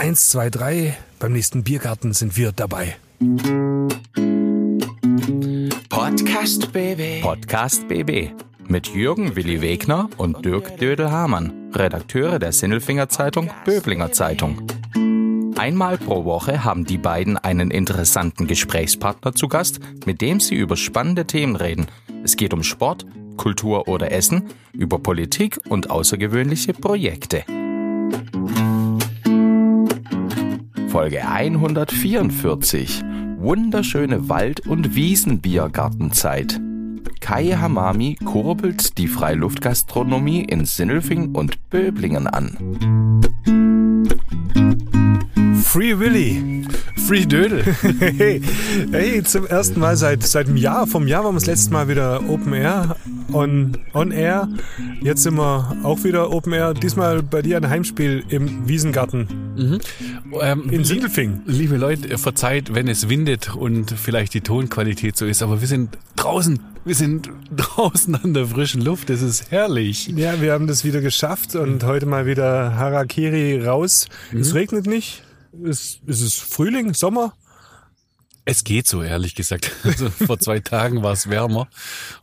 Eins, zwei, drei. Beim nächsten Biergarten sind wir dabei. Podcast BB. Podcast BB mit Jürgen Willi Wegner und Dirk Dödel-Hamann, Redakteure der Sinnelfinger Zeitung Böblinger Zeitung. Einmal pro Woche haben die beiden einen interessanten Gesprächspartner zu Gast, mit dem sie über spannende Themen reden. Es geht um Sport, Kultur oder Essen, über Politik und außergewöhnliche Projekte. Folge 144. Wunderschöne Wald- und Wiesenbiergartenzeit. Kai Hamami kurbelt die Freiluftgastronomie in Sinnelfing und Böblingen an. Free Willy. Free Dödel. hey, hey, zum ersten Mal seit, seit einem Jahr. Vom Jahr waren wir das letzte Mal wieder Open Air, on, on Air. Jetzt sind wir auch wieder Open Air. Diesmal bei dir ein Heimspiel im Wiesengarten Mhm. Ähm, in Sindelfing. Liebe Leute, verzeiht, wenn es windet und vielleicht die Tonqualität so ist, aber wir sind draußen. Wir sind draußen an der frischen Luft. Es ist herrlich. Ja, wir haben das wieder geschafft und heute mal wieder Harakiri raus. Es regnet nicht. Es, es ist Frühling, Sommer. Es geht so, ehrlich gesagt. Also vor zwei Tagen war es wärmer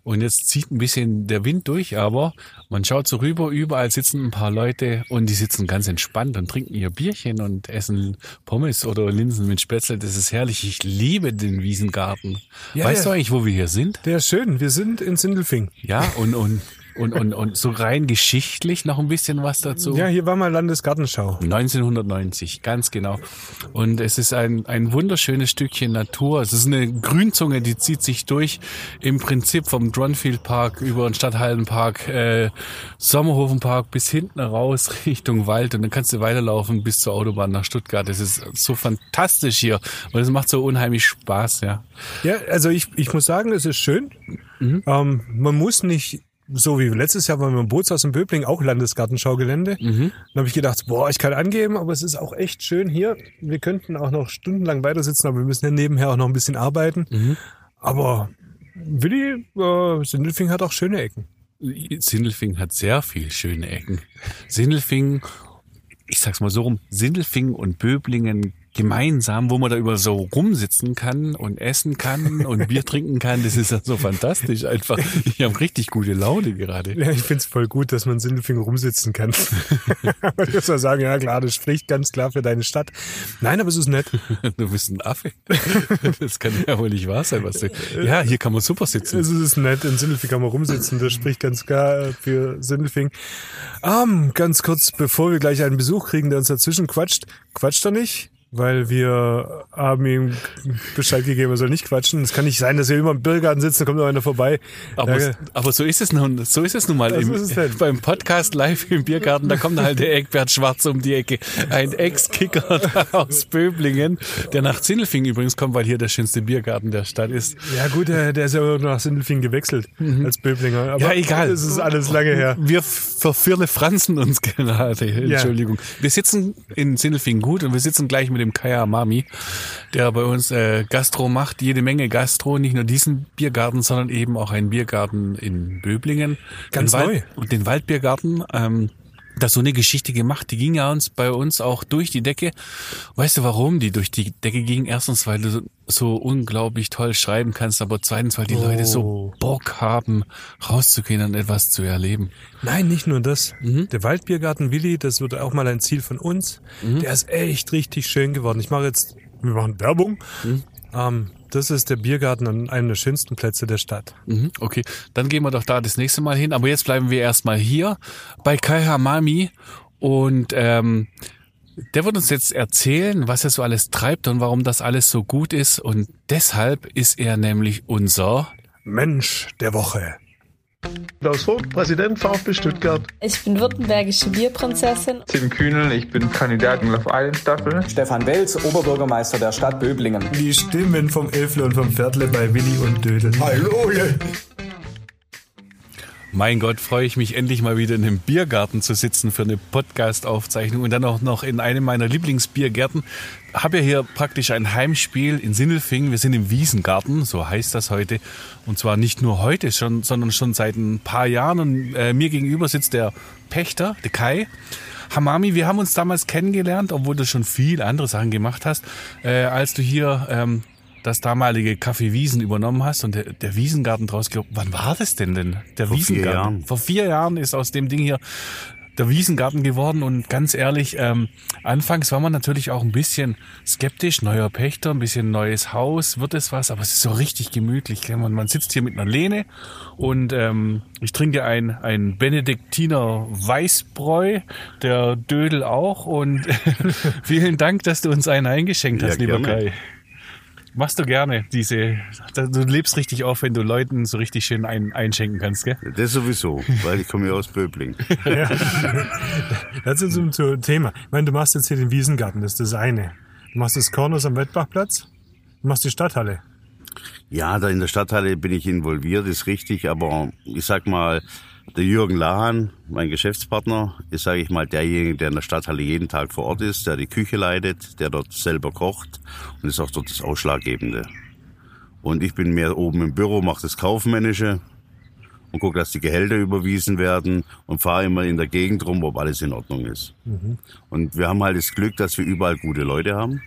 und jetzt zieht ein bisschen der Wind durch, aber man schaut so rüber, überall sitzen ein paar Leute und die sitzen ganz entspannt und trinken ihr Bierchen und essen Pommes oder Linsen mit Spätzle. Das ist herrlich. Ich liebe den Wiesengarten. Ja, weißt ja. du eigentlich, wo wir hier sind? Der ist schön. Wir sind in Sindelfing. Ja, und, und, und, und, und so rein geschichtlich noch ein bisschen was dazu. Ja, hier war mal Landesgartenschau. 1990, ganz genau. Und es ist ein, ein wunderschönes Stückchen Natur. Es ist eine Grünzunge, die zieht sich durch im Prinzip vom Dronfield Park über den Stadthallenpark, äh, Sommerhofenpark bis hinten raus Richtung Wald und dann kannst du weiterlaufen bis zur Autobahn nach Stuttgart. Es ist so fantastisch hier und es macht so unheimlich Spaß, ja. Ja, also ich, ich muss sagen, es ist schön. Ähm, man muss nicht, so wie letztes Jahr waren wir im Bootshaus in Böbling, auch Landesgartenschaugelände. Dann habe ich gedacht, boah, ich kann angeben, aber es ist auch echt schön hier. Wir könnten auch noch stundenlang weiter sitzen, aber wir müssen ja nebenher auch noch ein bisschen arbeiten. Aber Willi, äh, Sindelfing hat auch schöne Ecken. Sindelfing hat sehr viel schöne Ecken. Sindelfing, ich sag's mal so rum, Sindelfing und Böblingen gemeinsam, wo man da über so rumsitzen kann und essen kann und Bier trinken kann, das ist ja so fantastisch einfach. Ich habe richtig gute Laune gerade. Ja, ich find's voll gut, dass man in Sindelfing rumsitzen kann. ich muss mal sagen, ja klar, das spricht ganz klar für deine Stadt. Nein, aber es ist nett. Du bist ein Affe. Das kann ja wohl nicht wahr sein, was du. Ja, hier kann man super sitzen. Es ist nett, in Sindelfing kann man rumsitzen, das spricht ganz klar für Sindelfing. Ähm, ganz kurz, bevor wir gleich einen Besuch kriegen, der uns dazwischen quatscht, quatscht er nicht? Weil wir haben ihm Bescheid gegeben, er soll nicht quatschen. Es kann nicht sein, dass wir immer im Biergarten sitzen, da kommt noch einer vorbei. Aber, Ja, aber so ist es nun, so ist es nun mal im, beim Podcast live im Biergarten. Da kommt halt der Eckbert Schwarz um die Ecke. Ein Ex-Kicker aus Böblingen, der nach Zindelfing übrigens kommt, weil hier der schönste Biergarten der Stadt ist. ja gut, der, der ist ja nach Sindelfing gewechselt als Böblinger. Aber Mhm. Ja, egal. Es ist alles lange her. Wir verfirle Franzen uns gerade. Entschuldigung. Wir sitzen in Sindelfing gut und wir sitzen gleich mit dem Kaya Mami, der bei uns äh, Gastro macht. Jede Menge Gastro, nicht nur diesen Biergarten, sondern eben auch einen Biergarten in Böblingen. Ganz den neu. Und den Waldbiergarten. Ähm, das so eine Geschichte gemacht, die ging ja uns bei uns auch durch die Decke. Weißt du, warum die durch die Decke ging? Erstens, weil du so, unglaublich toll schreiben kannst, aber zweitens, weil die Leute so Oh. Bock haben, rauszugehen und etwas zu erleben. Nein, nicht nur das. Mhm. Der Waldbiergarten Willi, das wird auch mal ein Ziel von uns. Mhm. Der ist echt richtig schön geworden. Ich mache jetzt, wir machen Werbung. Mhm. Ähm, das ist der Biergarten an einem der schönsten Plätze der Stadt. Mhm, okay, dann gehen wir doch da das nächste Mal hin. Aber jetzt bleiben wir erstmal hier bei Kai Hamami und ähm, der wird uns jetzt erzählen, was er so alles treibt und warum das alles so gut ist. Und deshalb ist er nämlich unser Mensch der Woche. Klaus Vogt, Präsident VfB Stuttgart. Ich bin württembergische Bierprinzessin. Tim Kühnel, ich bin Kandidat in Love Island Staffel. Stefan Welz, Oberbürgermeister der Stadt Böblingen. Die Stimmen vom Elfle und vom Pferdle bei Willi und Dödel. Hallo! Mein Gott, freue ich mich endlich mal wieder in einem Biergarten zu sitzen für eine Podcast-Aufzeichnung und dann auch noch in einem meiner Lieblingsbiergärten. Habe ja hier praktisch ein Heimspiel in Sindelfingen. Wir sind im Wiesengarten, so heißt das heute. Und zwar nicht nur heute, schon, sondern schon seit ein paar Jahren. Und äh, mir gegenüber sitzt der Pächter, der Kai. Hamami, wir haben uns damals kennengelernt, obwohl du schon viel andere Sachen gemacht hast, äh, als du hier ähm, das damalige Café Wiesen übernommen hast und der, der Wiesengarten draus gehoben. Wann war das denn denn? Der Vor vier Wiesengarten. Jahren. Vor vier Jahren ist aus dem Ding hier der Wiesengarten geworden und ganz ehrlich, ähm, anfangs war man natürlich auch ein bisschen skeptisch, neuer Pächter, ein bisschen neues Haus, wird es was, aber es ist so richtig gemütlich. Man, man sitzt hier mit einer Lehne und ähm, ich trinke ein, ein Benediktiner Weißbräu, der Dödel auch und vielen Dank, dass du uns einen eingeschenkt hast, Ja, lieber gerne. Kai. Machst du gerne diese, du lebst richtig auf, wenn du Leuten so richtig schön ein, einschenken kannst, gell? Das sowieso, weil ich komme ja aus Böbling. Ja. Das ist zum zum Thema. Ich meine, du machst jetzt hier den Wiesengarten, das ist das eine. Du machst das Kornus am Wettbachplatz, du machst die Stadthalle. Ja, da in der Stadthalle bin ich involviert, ist richtig, aber ich sag mal, der Jürgen Lahan, mein Geschäftspartner, ist, sage ich mal, derjenige, der in der Stadthalle jeden Tag vor Ort ist, der die Küche leitet, der dort selber kocht und ist auch dort das Ausschlaggebende. Und ich bin mehr oben im Büro, mache das Kaufmännische und gucke, dass die Gehälter überwiesen werden und fahre immer in der Gegend rum, ob alles in Ordnung ist. Und wir haben halt das Glück, dass wir überall gute Leute haben.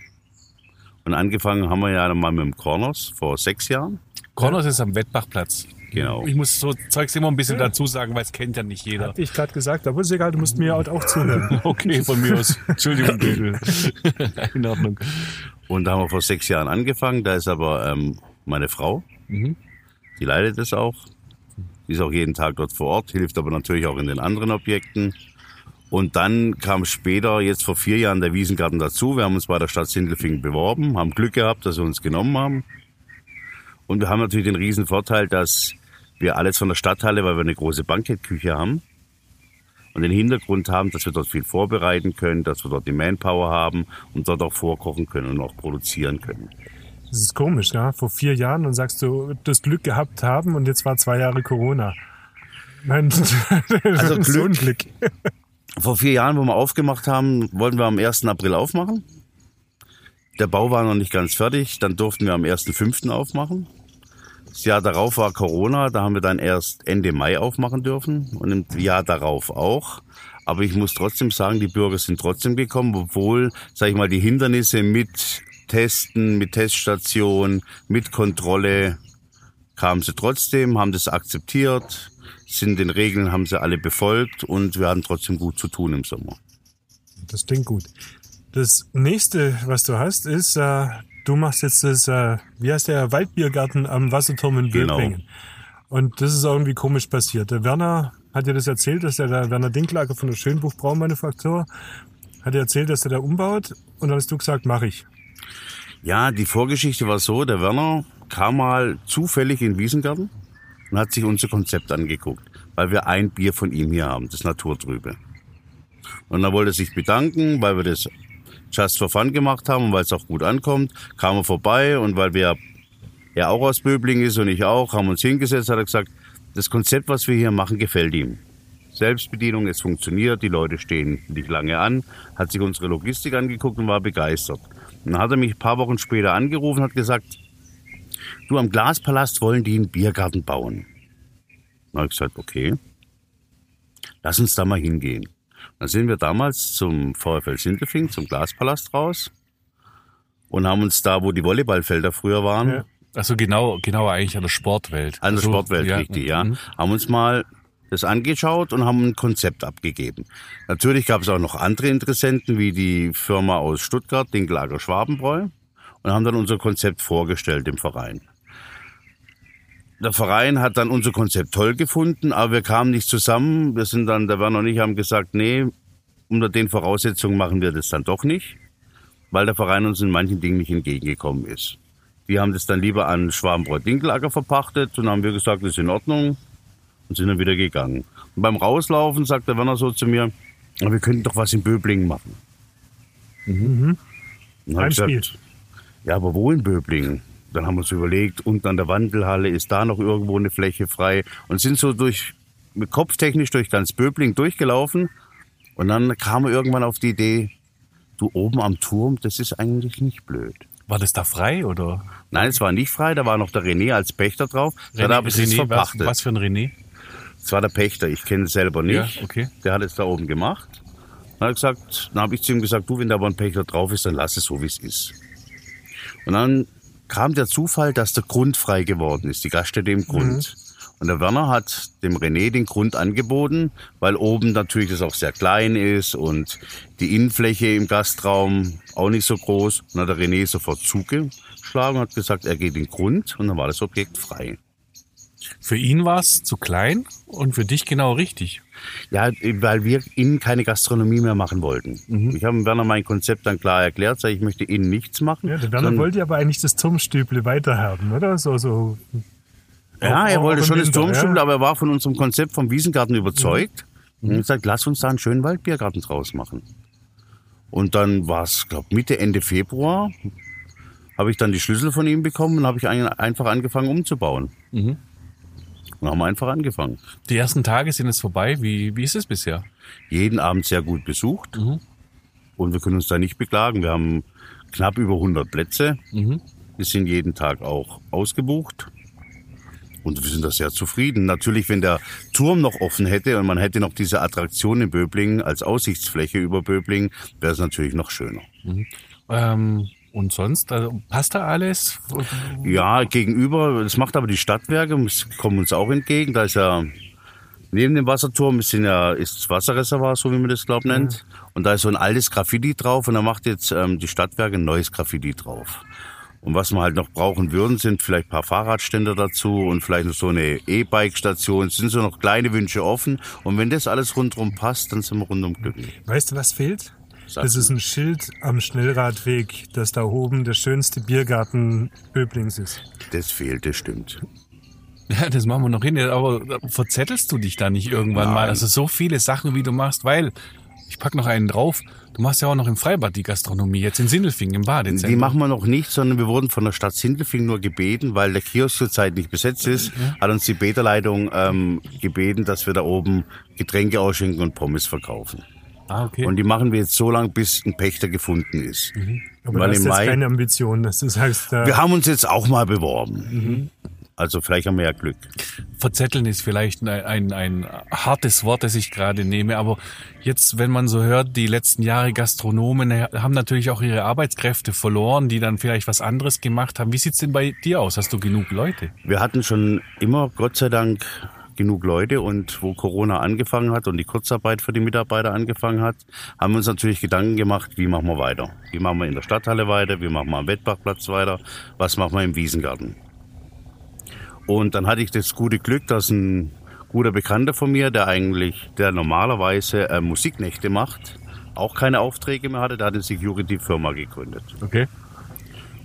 Und angefangen haben wir ja mal mit dem Corners vor sechs Jahren. Kronos ist am Wettbachplatz. Genau. Ich muss so Zeugs immer ein bisschen dazu sagen, weil es kennt ja nicht jeder. Hatte ich gerade gesagt, aber ist egal, du musst mir halt auch zuhören. Okay, von mir aus. Entschuldigung, Dödel. In Ordnung. Und da haben wir vor sechs Jahren angefangen. Da ist aber ähm, meine Frau, Mhm. die leitet es auch. Die ist auch jeden Tag dort vor Ort, hilft aber natürlich auch in den anderen Objekten. Und dann kam später, jetzt vor vier Jahren, der Wiesengarten dazu. Wir haben uns bei der Stadt Sindelfingen beworben, haben Glück gehabt, dass sie uns genommen haben. Und wir haben natürlich den riesen Vorteil, dass wir alles von der Stadthalle, weil wir eine große Bankettküche haben und den Hintergrund haben, dass wir dort viel vorbereiten können, dass wir dort die Manpower haben und dort auch vorkochen können und auch produzieren können. Das ist komisch, ja. Vor vier Jahren und sagst du, das Glück gehabt haben und jetzt war zwei Jahre Corona. Nein, Also so ein Glück. Glück. Vor vier Jahren, wo wir aufgemacht haben, wollten wir am 1. April aufmachen. Der Bau war noch nicht ganz fertig. Dann durften wir am 1.5. aufmachen. Das Jahr darauf war Corona. Da haben wir dann erst Ende Mai aufmachen dürfen. Und im Jahr darauf auch. Aber ich muss trotzdem sagen, die Bürger sind trotzdem gekommen, obwohl, sag ich mal, die Hindernisse mit Testen, mit Teststation, mit Kontrolle, kamen sie trotzdem, haben das akzeptiert, sind den Regeln, haben sie alle befolgt und wir hatten trotzdem gut zu tun im Sommer. Das klingt gut. Das nächste, was du hast, ist, äh, du machst jetzt das, äh, wie heißt der, Waldbiergarten am Wasserturm in Genau. Böblingen. Und das ist irgendwie komisch passiert. Der Werner hat dir das erzählt, dass der, der Werner Dinklager von der Schönbuch Braumanufaktur hat dir erzählt, dass er da umbaut. Und dann hast du gesagt, mach ich. Ja, die Vorgeschichte war so, der Werner kam mal zufällig in Wiesengarten und hat sich unser Konzept angeguckt, weil wir ein Bier von ihm hier haben, das Naturtrübe. Und dann wollte er sich bedanken, weil wir das just for fun gemacht haben und weil es auch gut ankommt, kam er vorbei und weil wir er auch aus Böbling ist und ich auch, haben uns hingesetzt, hat er gesagt, das Konzept, was wir hier machen, gefällt ihm. Selbstbedienung, es funktioniert, die Leute stehen nicht lange an, hat sich unsere Logistik angeguckt und war begeistert. Dann hat er mich ein paar Wochen später angerufen und hat gesagt, du, am Glaspalast wollen die einen Biergarten bauen. Dann habe ich gesagt, okay, lass uns da mal hingehen. Dann sind wir damals zum VfL Sindelfing, zum Glaspalast raus und haben uns da, wo die Volleyballfelder früher waren, Ja. Also genau, genau eigentlich an der Sportwelt. an der also, Sportwelt, richtig, ja. mhm. Haben uns mal das angeschaut und haben ein Konzept abgegeben. Natürlich gab es auch noch andere Interessenten, wie die Firma aus Stuttgart, Dinklager Schwabenbräu, und haben dann unser Konzept vorgestellt im Verein. Der Verein hat dann unser Konzept toll gefunden, aber wir kamen nicht zusammen. Wir sind dann, der Werner und ich haben gesagt, nee, unter den Voraussetzungen machen wir das dann doch nicht, weil der Verein uns in manchen Dingen nicht entgegengekommen ist. Die haben das dann lieber an Schwabenbräu Dinklager verpachtet und haben wir gesagt, das ist in Ordnung und sind dann wieder gegangen. Und beim Rauslaufen sagt der Werner so zu mir, "Aber wir könnten doch was in Böblingen machen. Mhm. Heimspiel. gesagt, ja, aber wo in Böblingen? Dann haben wir uns überlegt, unten an der Wandelhalle ist da noch irgendwo eine Fläche frei und sind so durch, kopftechnisch durch ganz Böbling durchgelaufen. Und dann kam er irgendwann auf die Idee, du oben am Turm, das ist eigentlich nicht blöd. War das da frei oder? Nein, es war nicht frei, da war noch der René als Pächter drauf. Hat aber es was, verpachtet. was für ein René? Das war der Pächter, ich kenne es selber nicht. Ja, okay. Der hat es da oben gemacht. Dann, hat gesagt, dann habe ich zu ihm gesagt, du, wenn da aber ein Pächter drauf ist, dann lass es so, wie es ist. Und dann kam der Zufall, dass der Grund frei geworden ist, die Gaststätte im Grund. Und der Werner hat dem René den Grund angeboten, weil oben natürlich das auch sehr klein ist und die Innenfläche im Gastraum auch nicht so groß. Und dann hat der René sofort zugeschlagen und hat gesagt, er geht den Grund und dann war das Objekt frei. Für ihn war es zu klein und für dich genau richtig. Ja, weil wir innen keine Gastronomie mehr machen wollten. Ich habe Werner mein Konzept dann klar erklärt, sag, ich möchte innen nichts machen. Ja, der Werner wollte aber eigentlich das Turmstüble weiterhaben, oder? So, so. Ja, er wollte schon das Winter, Turmstübel, ja. aber er war von unserem Konzept vom Wiesengarten überzeugt. Und hat gesagt, lass uns da einen schönen Waldbiergarten draus machen. Und dann war es, glaube Mitte, Ende Februar, habe ich dann die Schlüssel von ihm bekommen und habe ich ein- einfach angefangen umzubauen. Und haben einfach angefangen. Die ersten Tage sind jetzt vorbei. Wie, wie ist es bisher? Jeden Abend sehr gut besucht. Und wir können uns da nicht beklagen. Wir haben knapp über 100 Plätze. Wir sind jeden Tag auch ausgebucht. Und wir sind da sehr zufrieden. Natürlich, wenn der Turm noch offen hätte und man hätte noch diese Attraktion in Böblingen als Aussichtsfläche über Böblingen, wäre es natürlich noch schöner. Ähm, und sonst, also, passt da alles? Ja, gegenüber, das macht aber die Stadtwerke, das kommen uns auch entgegen. Da ist ja neben dem Wasserturm ist, ja, ist das Wasserreservoir, so wie man das glaubt nennt. Und da ist so ein altes Graffiti drauf und da macht jetzt ähm, die Stadtwerke ein neues Graffiti drauf. Und was wir halt noch brauchen würden, sind vielleicht ein paar Fahrradständer dazu und vielleicht noch so eine E-Bike-Station. Es sind so noch kleine Wünsche offen. Und wenn das alles rundherum passt, dann sind wir rundum glücklich. Weißt du, was fehlt? Das mal. ist ein Schild am Schnellradweg, dass da oben der schönste Biergarten Böblings ist. Das fehlt, das stimmt. Ja, das machen wir noch hin. Aber verzettelst du dich da nicht irgendwann mal? Nein. Also so viele Sachen, wie du machst, weil ich pack noch einen drauf. Du machst ja auch noch im Freibad die Gastronomie, jetzt in Sindelfingen im Badezentrum. Die machen wir noch nicht, sondern wir wurden von der Stadt Sindelfingen nur gebeten, weil der Kiosk zurzeit nicht besetzt ist, hat uns die Beta-Leitung ähm, gebeten, dass wir da oben Getränke ausschenken und Pommes verkaufen. Ah, okay. Und die machen wir jetzt so lange, bis ein Pächter gefunden ist. Aber Weil das ist im jetzt Mai- keine Ambition, dass du sagst, da, Wir haben uns jetzt auch mal beworben. Also vielleicht haben wir ja Glück. Verzetteln ist vielleicht ein, ein, ein hartes Wort, das ich gerade nehme, aber jetzt, wenn man so hört, die letzten Jahre Gastronomen haben natürlich auch ihre Arbeitskräfte verloren, die dann vielleicht was anderes gemacht haben. Wie sieht's denn bei dir aus? Hast du genug Leute? Wir hatten schon immer, Gott sei Dank, genug Leute und wo Corona angefangen hat und die Kurzarbeit für die Mitarbeiter angefangen hat, haben wir uns natürlich Gedanken gemacht, wie machen wir weiter? Wie machen wir in der Stadthalle weiter? Wie machen wir am Wettbachplatz weiter? Was machen wir im Wiesengarten? Und dann hatte ich das gute Glück, dass ein guter Bekannter von mir, der eigentlich, der normalerweise äh, Musiknächte macht, auch keine Aufträge mehr hatte, der hat eine Security-Firma gegründet Okay.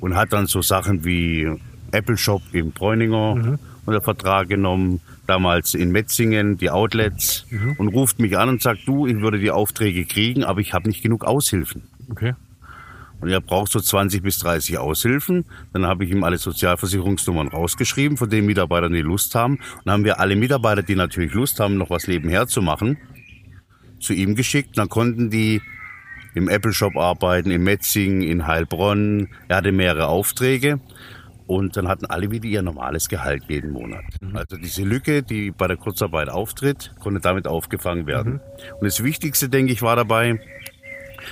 und hat dann so Sachen wie Apple Shop in Bräuninger unter Vertrag genommen, damals in Metzingen die Outlets und ruft mich an und sagt, du, ich würde die Aufträge kriegen, aber ich habe nicht genug Aushilfen. Okay. Und er braucht so 20 bis 30 Aushilfen. Dann habe ich ihm alle Sozialversicherungsnummern rausgeschrieben, von den Mitarbeitern, die Lust haben. Und dann haben wir alle Mitarbeiter, die natürlich Lust haben, noch was nebenher zu machen, zu ihm geschickt. Dann konnten die im Apple Shop arbeiten, in Metzingen, in Heilbronn. Er hatte mehrere Aufträge. Und dann hatten alle wieder ihr normales Gehalt jeden Monat. Also diese Lücke, die bei der Kurzarbeit auftritt, konnte damit aufgefangen werden. Und das Wichtigste, denke ich, war dabei,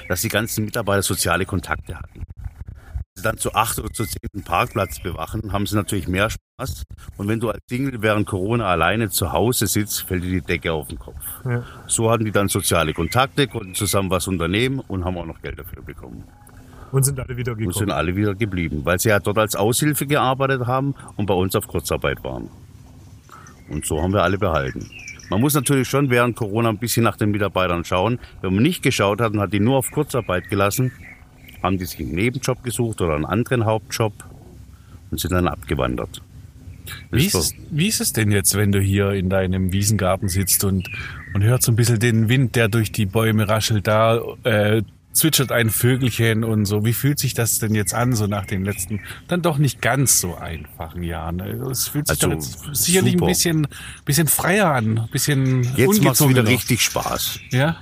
dass die ganzen Mitarbeiter soziale Kontakte hatten. Wenn sie dann zu acht oder zu zehn einen Parkplatz bewachen, haben sie natürlich mehr Spaß. Und wenn du als Single während Corona alleine zu Hause sitzt, fällt dir die Decke auf den Kopf. Ja. So hatten die dann soziale Kontakte, konnten zusammen was unternehmen und haben auch noch Geld dafür bekommen. Und sind alle wieder Und sind gekommen. alle wieder geblieben, weil sie ja dort als Aushilfe gearbeitet haben und bei uns auf Kurzarbeit waren. Und so haben wir alle behalten. Man muss natürlich schon während Corona ein bisschen nach den Mitarbeitern schauen. Wenn man nicht geschaut hat und hat die nur auf Kurzarbeit gelassen, haben die sich einen Nebenjob gesucht oder einen anderen Hauptjob und sind dann abgewandert. Wie ist wie ist es denn jetzt, wenn du hier in deinem Wiesengarten sitzt und, und hört so ein bisschen den Wind, der durch die Bäume raschelt, da äh, zwitschert ein Vögelchen und so. Wie fühlt sich das denn jetzt an, so nach den letzten, dann doch nicht ganz so einfachen Jahren? Also Es fühlt sich Also, doch jetzt sicherlich super. ein bisschen, bisschen freier an, ein bisschen Jetzt macht es wieder richtig Spaß. Ja?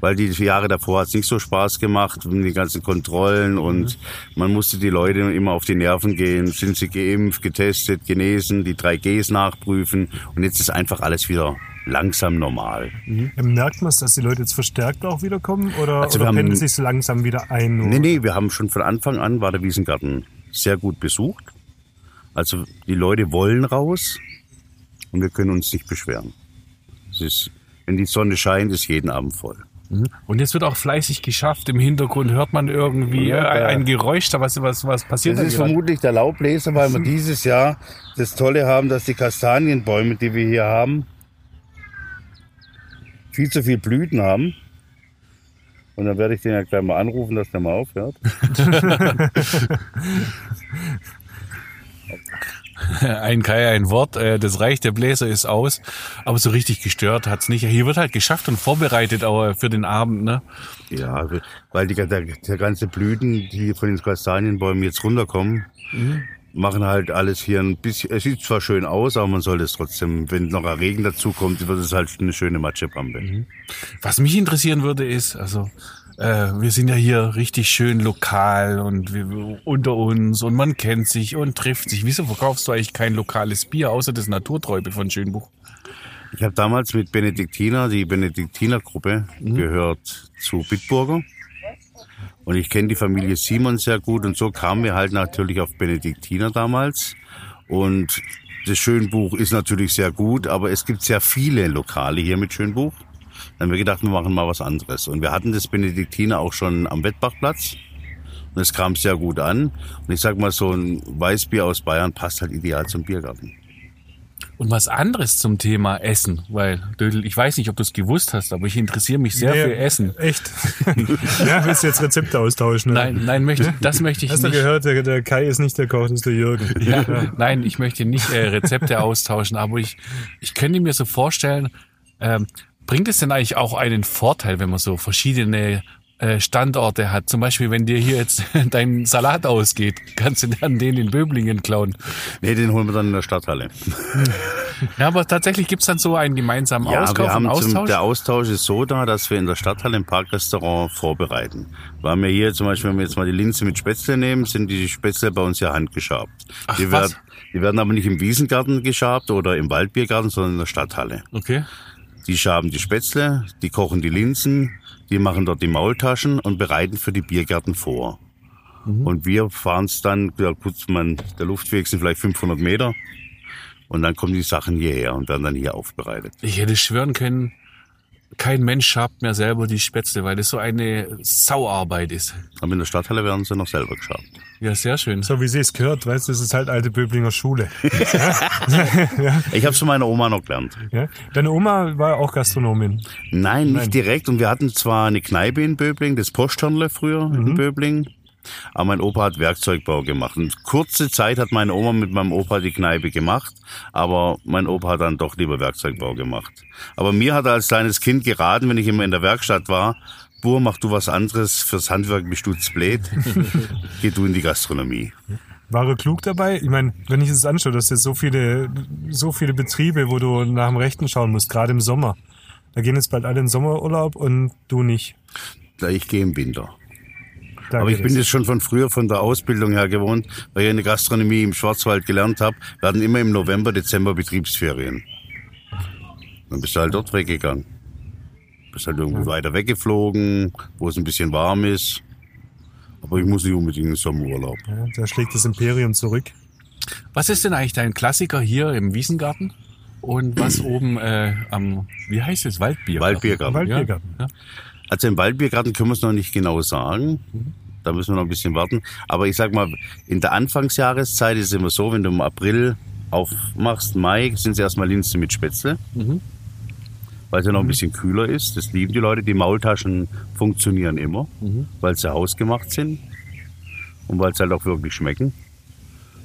weil die Jahre davor hat es nicht so Spaß gemacht, die ganzen Kontrollen und man musste die Leute immer auf die Nerven gehen. Sind sie geimpft, getestet, genesen, die drei Gs nachprüfen und jetzt ist einfach alles wieder langsam normal. Merkt man es, dass die Leute jetzt verstärkt auch wiederkommen oder, Also oder pendelt sich langsam wieder ein? Nee, nee, wir haben schon von Anfang an war der Wiesengarten sehr gut besucht. Also die Leute wollen raus und wir können uns nicht beschweren. Es ist, wenn die Sonne scheint, ist jeden Abend voll. Und jetzt wird auch fleißig geschafft. Im Hintergrund hört man irgendwie Ja, äh, ein Geräusch, da was, was, was passiert Das da ist gerade? vermutlich der Laubbläser, weil wir dieses Jahr das Tolle haben, dass die Kastanienbäume, die wir hier haben, viel zu viel Blüten haben. Und dann werde ich den ja gleich mal anrufen, dass der mal aufhört. Ein Kai, ein Wort. Äh, das reicht, der Bläser ist aus. Aber so richtig gestört hat's nicht. Hier wird halt geschafft und vorbereitet auch für den Abend. Ne? Ja, weil die, der, der ganze Blüten, die von den Kastanienbäumen jetzt runterkommen, machen halt alles hier ein bisschen, es sieht zwar schön aus, aber man soll es trotzdem, wenn noch ein Regen dazu kommt, wird es halt eine schöne Matschepampe. Was mich interessieren würde ist, also äh, wir sind ja hier richtig schön lokal und wir, unter uns und man kennt sich und trifft sich. Wieso verkaufst du eigentlich kein lokales Bier, außer das Naturträube von Schönbuch? Ich habe damals mit Benediktiner, die Benediktinergruppe gehört zu Bitburger. Und ich kenne die Familie Simon sehr gut und so kamen wir halt natürlich auf Benediktiner damals. Und das Schönbuch ist natürlich sehr gut, aber es gibt sehr viele Lokale hier mit Schönbuch. Dann haben wir gedacht, wir machen mal was anderes. Und wir hatten das Benediktiner auch schon am Wettbachplatz. Und es kam sehr gut an. Und ich sag mal, so ein Weißbier aus Bayern passt halt ideal zum Biergarten. Und was anderes zum Thema Essen, weil Dödel, ich weiß nicht, ob du es gewusst hast, aber ich interessiere mich sehr Nee, für Essen. Echt? ja, willst du jetzt Rezepte austauschen? Ne? Nein, nein, möchte, das möchte ich Hast du nicht. gehört, der, der Kai ist nicht der Koch, das ist der Jürgen. Ja, nein, ich möchte nicht äh, Rezepte austauschen, aber ich, ich könnte mir so vorstellen, ähm, bringt es denn eigentlich auch einen Vorteil, wenn man so verschiedene Standorte hat? Zum Beispiel, wenn dir hier jetzt dein Salat ausgeht, kannst du dann den in Böblingen klauen. Nee, den holen wir dann in der Stadthalle. Ja, aber tatsächlich gibt's dann so einen gemeinsamen Ja, Auskauf wir haben und zum, Austausch. der Austausch ist so da, dass wir in der Stadthalle ein Parkrestaurant vorbereiten. Wir haben ja hier zum Beispiel, wenn wir jetzt mal die Linse mit Spätzle nehmen, sind die Spätzle bei uns ja handgeschabt. Ach, die, was? werden, die werden aber nicht im Wiesengarten geschabt oder im Waldbiergarten, sondern in der Stadthalle. Okay. Die schaben die Spätzle, die kochen die Linsen, die machen dort die Maultaschen und bereiten für die Biergärten vor. Mhm. Und wir fahren es dann, ja, kurz man, der Luftweg sind vielleicht 500 Meter. Und dann kommen die Sachen hierher und werden dann hier aufbereitet. Ich hätte schwören können, kein Mensch schabt mehr selber die Spätzle, weil das so eine Sauarbeit ist. Aber in der Stadthalle werden sie noch selber geschabt. Ja, sehr schön. So wie sie es gehört, weißt du, das ist halt alte Böblinger Schule. Ich habe es von meiner Oma noch gelernt. Ja? Deine Oma war auch Gastronomin. Nein, nicht Nein. direkt. Und wir hatten zwar eine Kneipe in Böbling, das Posthörnle früher in Böbling. Aber mein Opa hat Werkzeugbau gemacht. Und kurze Zeit hat meine Oma mit meinem Opa die Kneipe gemacht. Aber mein Opa hat dann doch lieber Werkzeugbau gemacht. Aber mir hat er als kleines Kind geraten, wenn ich immer in der Werkstatt war, Bur, mach du was anderes, fürs Handwerk bist du zu blöd. Geh du in die Gastronomie. War er klug dabei? Ich meine, wenn ich es anschaue, dass jetzt so viele, so viele Betriebe, wo du nach dem Rechten schauen musst, gerade im Sommer. Da gehen jetzt bald alle in Sommerurlaub und du nicht. Ich gehe im Winter. Da Aber ich bin das schon von früher von der Ausbildung her gewohnt, weil ich in der Gastronomie im Schwarzwald gelernt habe. Wir hatten immer im November, Dezember Betriebsferien. Dann bist du halt dort weggegangen. Bist halt irgendwo weiter weggeflogen, wo es ein bisschen warm ist. Aber ich muss nicht unbedingt in den Sommerurlaub. Ja, da schlägt das Imperium zurück. Was ist denn eigentlich dein Klassiker hier im Wiesengarten? Und was oben äh, am, wie heißt es, Waldbier? Waldbiergarten. Waldbiergarten. Ja. Also im Waldbiergarten können wir es noch nicht genau sagen. Da müssen wir noch ein bisschen warten. Aber ich sag mal, in der Anfangsjahreszeit ist es immer so, wenn du im April aufmachst, Mai, sind es erstmal Linsen mit Spätzle. Weil es ja noch ein bisschen kühler ist. Das lieben die Leute. Die Maultaschen funktionieren immer, weil sie hausgemacht sind. Und weil sie halt auch wirklich schmecken.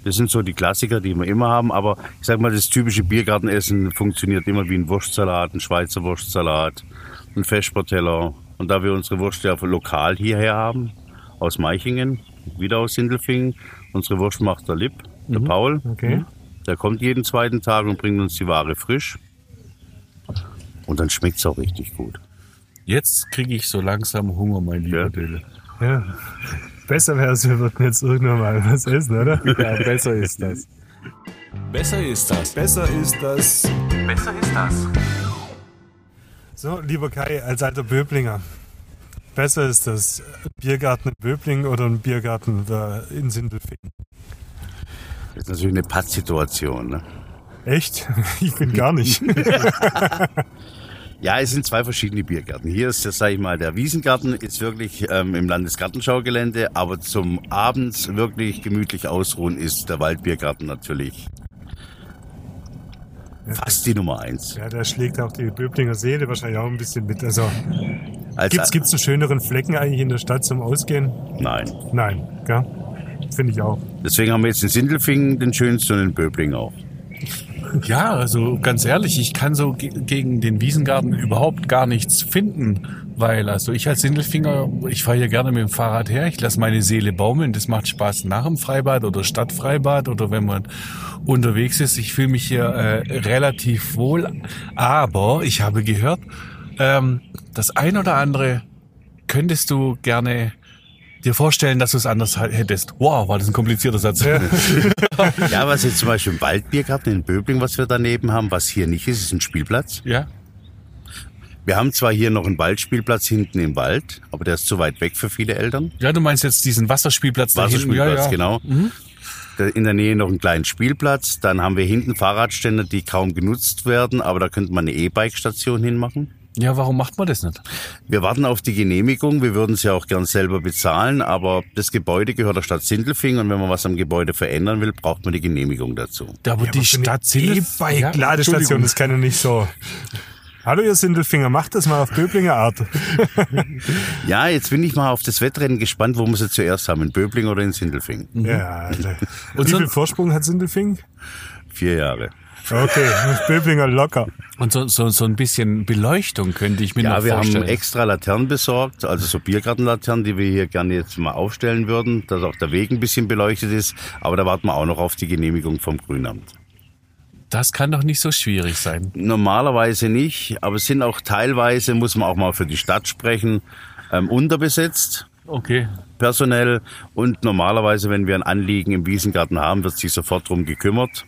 Das sind so die Klassiker, die wir immer haben. Aber ich sag mal, das typische Biergartenessen funktioniert immer wie ein Wurstsalat, ein Schweizer Wurstsalat, ein Feschbarteller. Und da wir unsere Wurst ja lokal hierher haben, aus Meichingen, wieder aus Sindelfingen, unsere Wurst macht der Lipp, der Paul. Okay. Der kommt jeden zweiten Tag und bringt uns die Ware frisch. Und dann schmeckt's auch richtig gut. Jetzt kriege ich so langsam Hunger, mein lieber Ja. Dödel. Ja. Besser wäre es, wir würden jetzt irgendwann mal was essen, oder? Ja, besser ist das. Besser ist das. Besser ist das. Besser ist das. So, lieber Kai, als alter Böblinger, besser ist das Biergarten in Böblingen oder ein Biergarten in Sindelfingen? Das ist natürlich eine Pattsituation. Ne? Echt? Ich bin gar nicht. Ja, es sind zwei verschiedene Biergärten. Hier ist, das sage ich mal, der Wiesengarten ist wirklich ähm, im Landesgartenschaugelände, aber zum abends wirklich gemütlich ausruhen ist der Waldbiergarten natürlich fast die Nummer eins. Ja, der schlägt auch die Böblinger Seele wahrscheinlich auch ein bisschen mit. Also Als, gibt's gibt's einen schöneren Flecken eigentlich in der Stadt zum Ausgehen? Nein. Nein, gell? Finde ich auch. Deswegen haben wir jetzt in Sindelfingen den schönsten und in Böbling auch. Ja, also ganz ehrlich, ich kann so ge gegen den Wiesengarten überhaupt gar nichts finden, weil also ich als Sindelfinger, ich fahre hier gerne mit dem Fahrrad her, ich lasse meine Seele baumeln, das macht Spaß nach dem Freibad oder Stadtfreibad oder wenn man unterwegs ist. Ich fühle mich hier äh, relativ wohl, aber ich habe gehört, ähm, das ein oder andere könntest du gerne dir vorstellen, dass du es anders hättest. Wow, war das ein komplizierter Satz. Ja. Ja, was jetzt zum Beispiel im Waldbiergarten in Böbling, was wir daneben haben, was hier nicht ist, ist ein Spielplatz. ja. Wir haben zwar hier noch einen Waldspielplatz hinten im Wald, aber der ist zu weit weg für viele Eltern. Ja, du meinst jetzt diesen Wasserspielplatz da hinten? Wasserspielplatz, ja, ja. genau. Da In der Nähe noch einen kleinen Spielplatz. Dann haben wir hinten Fahrradstände, die kaum genutzt werden, aber da könnte man eine E-Bike-Station hinmachen. Ja, warum macht man das nicht? Wir warten auf die Genehmigung. Wir würden sie auch gern selber bezahlen, aber das Gebäude gehört der Stadt Sindelfingen und wenn man was am Gebäude verändern will, braucht man die Genehmigung dazu. Ja, aber die Stadt Sindelfingen. E-Bike-Ladestation, das kann ja nicht so. Hallo ihr Sindelfinger, macht das mal auf Böblinger Art. Ja, jetzt bin ich mal auf das Wettrennen gespannt, wo wir sie zuerst haben, in Böbling oder in Sindelfingen. Ja, Alter. Und Wie so- viel Vorsprung hat Sindelfing? Vier Jahre. Okay, Böblinger locker. Und so, so, so ein bisschen Beleuchtung könnte ich mir Ja, noch wir vorstellen. haben extra Laternen besorgt, also so Biergartenlaternen, die wir hier gerne jetzt mal aufstellen würden, dass auch der Weg ein bisschen beleuchtet ist. Aber da warten wir auch noch auf die Genehmigung vom Grünamt. das kann doch nicht so schwierig sein. Normalerweise nicht, aber es sind auch teilweise, muss man auch mal für die Stadt sprechen, ähm, unterbesetzt. Okay. personell und normalerweise, wenn wir ein Anliegen im Wiesengarten haben, wird sich sofort drum gekümmert,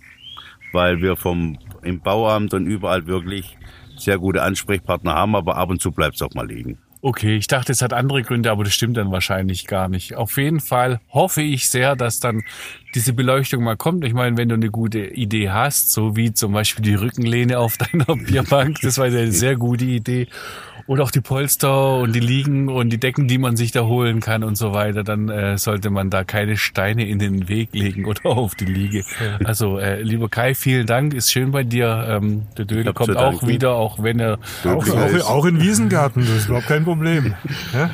weil wir vom im Bauamt und überall wirklich sehr gute Ansprechpartner haben, aber ab und zu bleibt es auch mal liegen. Okay, ich dachte, es hat andere Gründe, aber das stimmt dann wahrscheinlich gar nicht. Auf jeden Fall hoffe ich sehr, dass dann diese Beleuchtung mal kommt. Ich meine, wenn du eine gute Idee hast, so wie zum Beispiel die Rückenlehne auf deiner Bierbank, das war eine sehr gute Idee. Oder auch die Polster und die Liegen und die Decken, die man sich da holen kann und so weiter, dann äh, sollte man da keine Steine in den Weg legen oder auf die Liege. Also, äh, lieber Kai, vielen Dank. Ist schön bei dir. Ähm, der Dödel kommt auch wieder, auch wenn er Auch, auch, auch in Wiesengarten, das ist überhaupt kein Problem. Ja?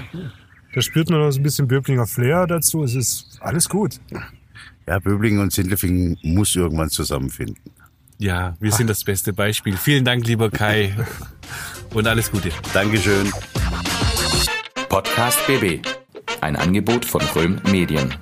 Da spürt man noch so ein bisschen Böblinger Flair dazu. Es ist alles gut. Ja, Böblingen und Sindelfingen muss irgendwann zusammenfinden. Ja, wir sind das beste Beispiel. Vielen Dank, lieber Kai. Und alles Gute. Dankeschön. Podcast BB. Ein Angebot von Röhm Medien.